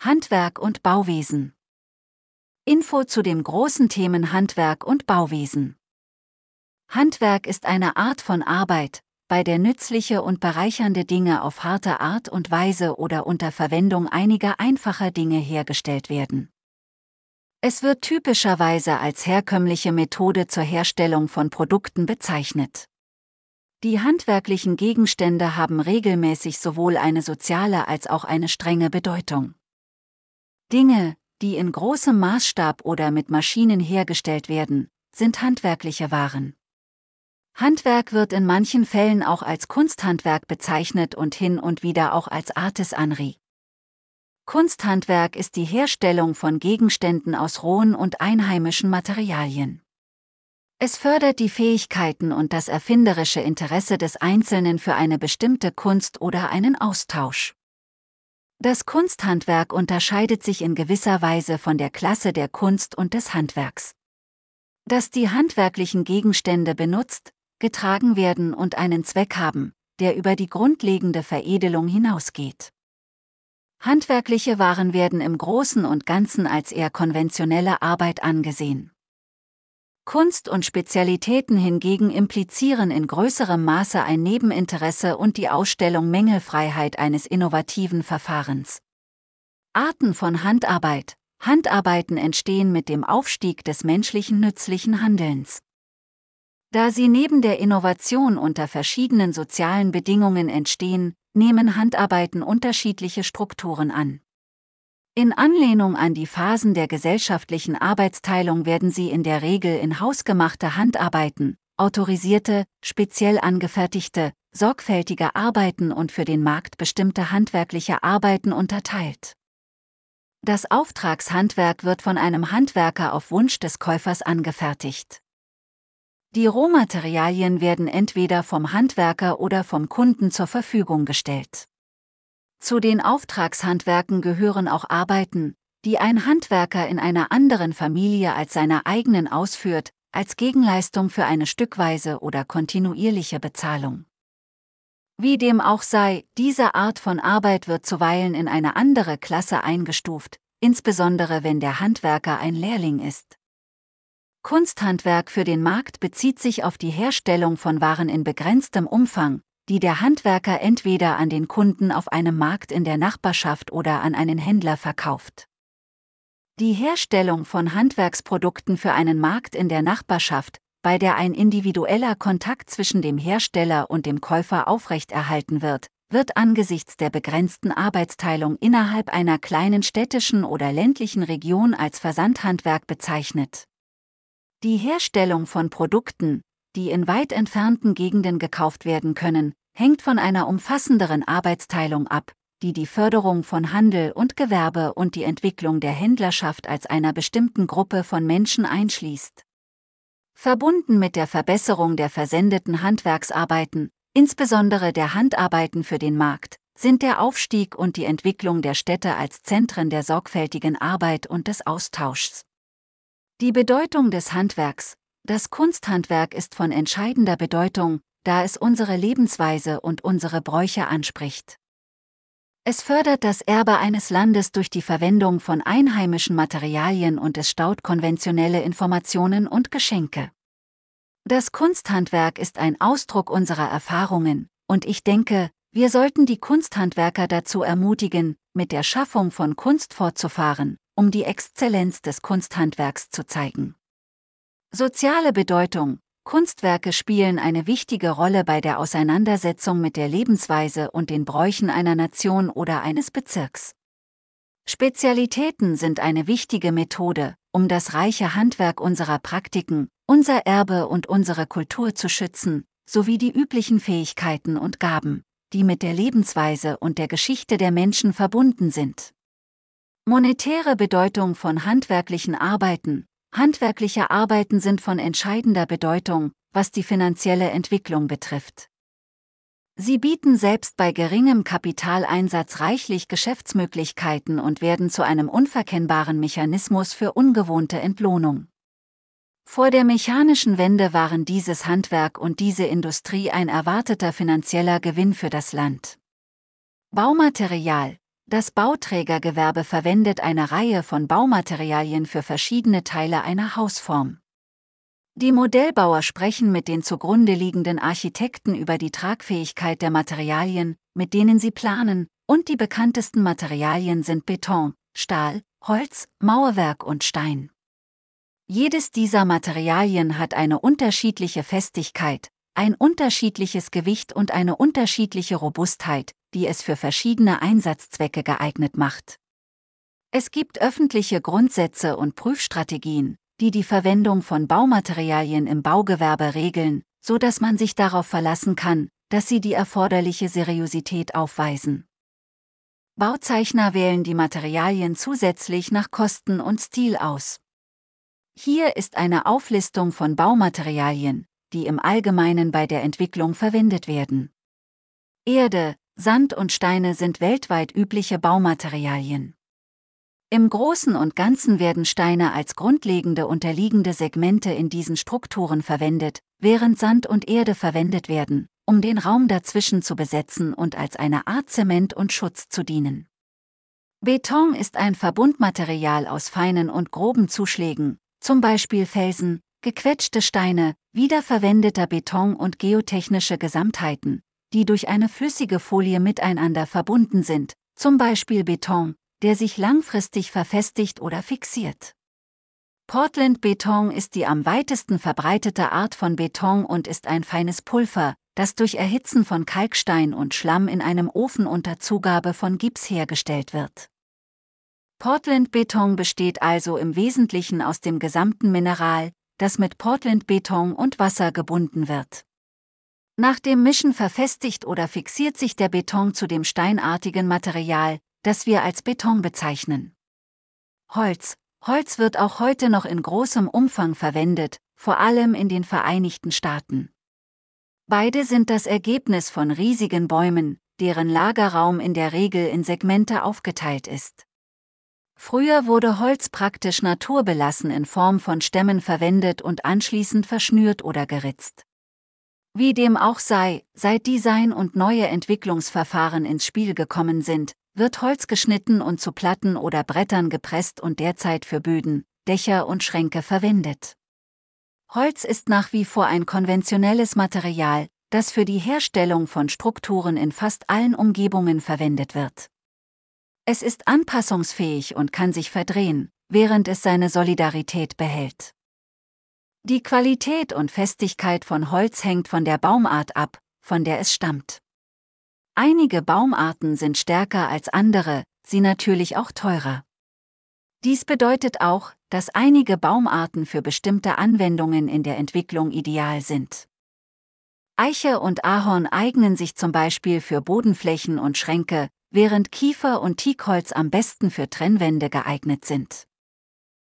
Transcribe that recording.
Handwerk und Bauwesen. Info zu dem großen Themen Handwerk und Bauwesen. Handwerk ist eine Art von Arbeit, bei der nützliche und bereichernde Dinge auf harte Art und Weise oder unter Verwendung einiger einfacher Dinge hergestellt werden. Es wird typischerweise als herkömmliche Methode zur Herstellung von Produkten bezeichnet. Die handwerklichen Gegenstände haben regelmäßig sowohl eine soziale als auch eine strenge Bedeutung. Dinge, die in großem Maßstab oder mit Maschinen hergestellt werden, sind handwerkliche Waren. Handwerk wird in manchen Fällen auch als Kunsthandwerk bezeichnet und hin und wieder auch als Artisanry. Kunsthandwerk ist die Herstellung von Gegenständen aus rohen und einheimischen Materialien. Es fördert die Fähigkeiten und das erfinderische Interesse des Einzelnen für eine bestimmte Kunst oder einen Austausch. Das Kunsthandwerk unterscheidet sich in gewisser Weise von der Klasse der Kunst und des Handwerks. Dass die handwerklichen Gegenstände benutzt, getragen werden und einen Zweck haben, der über die grundlegende Veredelung hinausgeht. Handwerkliche Waren werden im Großen und Ganzen als eher konventionelle Arbeit angesehen. Kunst und Spezialitäten hingegen implizieren in größerem Maße ein Nebeninteresse und die Ausstellung Mängelfreiheit eines innovativen Verfahrens. Arten von Handarbeit Handarbeiten entstehen mit dem Aufstieg des menschlichen nützlichen Handelns. Da sie neben der Innovation unter verschiedenen sozialen Bedingungen entstehen, nehmen Handarbeiten unterschiedliche Strukturen an. In Anlehnung an die Phasen der gesellschaftlichen Arbeitsteilung werden sie in der Regel in hausgemachte Handarbeiten, autorisierte, speziell angefertigte, sorgfältige Arbeiten und für den Markt bestimmte handwerkliche Arbeiten unterteilt. Das Auftragshandwerk wird von einem Handwerker auf Wunsch des Käufers angefertigt. Die Rohmaterialien werden entweder vom Handwerker oder vom Kunden zur Verfügung gestellt. Zu den Auftragshandwerken gehören auch Arbeiten, die ein Handwerker in einer anderen Familie als seiner eigenen ausführt, als Gegenleistung für eine stückweise oder kontinuierliche Bezahlung. Wie dem auch sei, diese Art von Arbeit wird zuweilen in eine andere Klasse eingestuft, insbesondere wenn der Handwerker ein Lehrling ist. Kunsthandwerk für den Markt bezieht sich auf die Herstellung von Waren in begrenztem Umfang, die der Handwerker entweder an den Kunden auf einem Markt in der Nachbarschaft oder an einen Händler verkauft. Die Herstellung von Handwerksprodukten für einen Markt in der Nachbarschaft, bei der ein individueller Kontakt zwischen dem Hersteller und dem Käufer aufrechterhalten wird, wird angesichts der begrenzten Arbeitsteilung innerhalb einer kleinen städtischen oder ländlichen Region als Versandhandwerk bezeichnet. Die Herstellung von Produkten, die in weit entfernten Gegenden gekauft werden können, hängt von einer umfassenderen Arbeitsteilung ab, die die Förderung von Handel und Gewerbe und die Entwicklung der Händlerschaft als einer bestimmten Gruppe von Menschen einschließt. Verbunden mit der Verbesserung der versendeten Handwerksarbeiten, insbesondere der Handarbeiten für den Markt, sind der Aufstieg und die Entwicklung der Städte als Zentren der sorgfältigen Arbeit und des Austauschs. Die Bedeutung des Handwerks. Das Kunsthandwerk ist von entscheidender Bedeutung, da es unsere Lebensweise und unsere Bräuche anspricht. Es fördert das Erbe eines Landes durch die Verwendung von einheimischen Materialien und es staut konventionelle Informationen und Geschenke. Das Kunsthandwerk ist ein Ausdruck unserer Erfahrungen, und ich denke, wir sollten die Kunsthandwerker dazu ermutigen, mit der Schaffung von Kunst fortzufahren, um die Exzellenz des Kunsthandwerks zu zeigen. Soziale Bedeutung Kunstwerke spielen eine wichtige Rolle bei der Auseinandersetzung mit der Lebensweise und den Bräuchen einer Nation oder eines Bezirks. Spezialitäten sind eine wichtige Methode, um das reiche Handwerk unserer Praktiken, unser Erbe und unsere Kultur zu schützen, sowie die üblichen Fähigkeiten und Gaben, die mit der Lebensweise und der Geschichte der Menschen verbunden sind. Monetäre Bedeutung von handwerklichen Arbeiten. Handwerkliche Arbeiten sind von entscheidender Bedeutung, was die finanzielle Entwicklung betrifft. Sie bieten selbst bei geringem Kapitaleinsatz reichlich Geschäftsmöglichkeiten und werden zu einem unverkennbaren Mechanismus für ungewohnte Entlohnung. Vor der mechanischen Wende waren dieses Handwerk und diese Industrie ein erwarteter finanzieller Gewinn für das Land. Baumaterial, Das Bauträgergewerbe verwendet eine Reihe von Baumaterialien für verschiedene Teile einer Hausform. Die Modellbauer sprechen mit den zugrunde liegenden Architekten über die Tragfähigkeit der Materialien, mit denen sie planen, und die bekanntesten Materialien sind Beton, Stahl, Holz, Mauerwerk und Stein. Jedes dieser Materialien hat eine unterschiedliche Festigkeit, ein unterschiedliches Gewicht und eine unterschiedliche Robustheit, die es für verschiedene Einsatzzwecke geeignet macht. Es gibt öffentliche Grundsätze und Prüfstrategien, die die Verwendung von Baumaterialien im Baugewerbe regeln, so dass man sich darauf verlassen kann, dass sie die erforderliche Seriosität aufweisen. Bauzeichner wählen die Materialien zusätzlich nach Kosten und Stil aus. Hier ist eine Auflistung von Baumaterialien, die im Allgemeinen bei der Entwicklung verwendet werden. Erde, Sand und Steine sind weltweit übliche Baumaterialien. Im Großen und Ganzen werden Steine als grundlegende unterliegende Segmente in diesen Strukturen verwendet, während Sand und Erde verwendet werden, um den Raum dazwischen zu besetzen und als eine Art Zement und Schutz zu dienen. Beton ist ein Verbundmaterial aus feinen und groben Zuschlägen, zum Beispiel Felsen, gequetschte Steine, wiederverwendeter Beton und geotechnische Gesamtheiten, die durch eine flüssige Folie miteinander verbunden sind, zum Beispiel Beton, der sich langfristig verfestigt oder fixiert. Portland-Beton ist die am weitesten verbreitete Art von Beton und ist ein feines Pulver, das durch Erhitzen von Kalkstein und Schlamm in einem Ofen unter Zugabe von Gips hergestellt wird. Portland-Beton besteht also im Wesentlichen aus dem gesamten Mineral, das mit Portland-Beton und Wasser gebunden wird. Nach dem Mischen verfestigt oder fixiert sich der Beton zu dem steinartigen Material, das wir als Beton bezeichnen. Holz. Holz wird auch heute noch in großem Umfang verwendet, vor allem in den Vereinigten Staaten. Beide sind das Ergebnis von riesigen Bäumen, deren Lagerraum in der Regel in Segmente aufgeteilt ist. Früher wurde Holz praktisch naturbelassen in Form von Stämmen verwendet und anschließend verschnürt oder geritzt. Wie dem auch sei, seit Design und neue Entwicklungsverfahren ins Spiel gekommen sind, wird Holz geschnitten und zu Platten oder Brettern gepresst und derzeit für Böden, Dächer und Schränke verwendet. Holz ist nach wie vor ein konventionelles Material, das für die Herstellung von Strukturen in fast allen Umgebungen verwendet wird. Es ist anpassungsfähig und kann sich verdrehen, während es seine Solidarität behält. Die Qualität und Festigkeit von Holz hängt von der Baumart ab, von der es stammt. Einige Baumarten sind stärker als andere, sie natürlich auch teurer. Dies bedeutet auch, dass einige Baumarten für bestimmte Anwendungen in der Entwicklung ideal sind. Eiche und Ahorn eignen sich zum Beispiel für Bodenflächen und Schränke, während Kiefer und Teakholz am besten für Trennwände geeignet sind.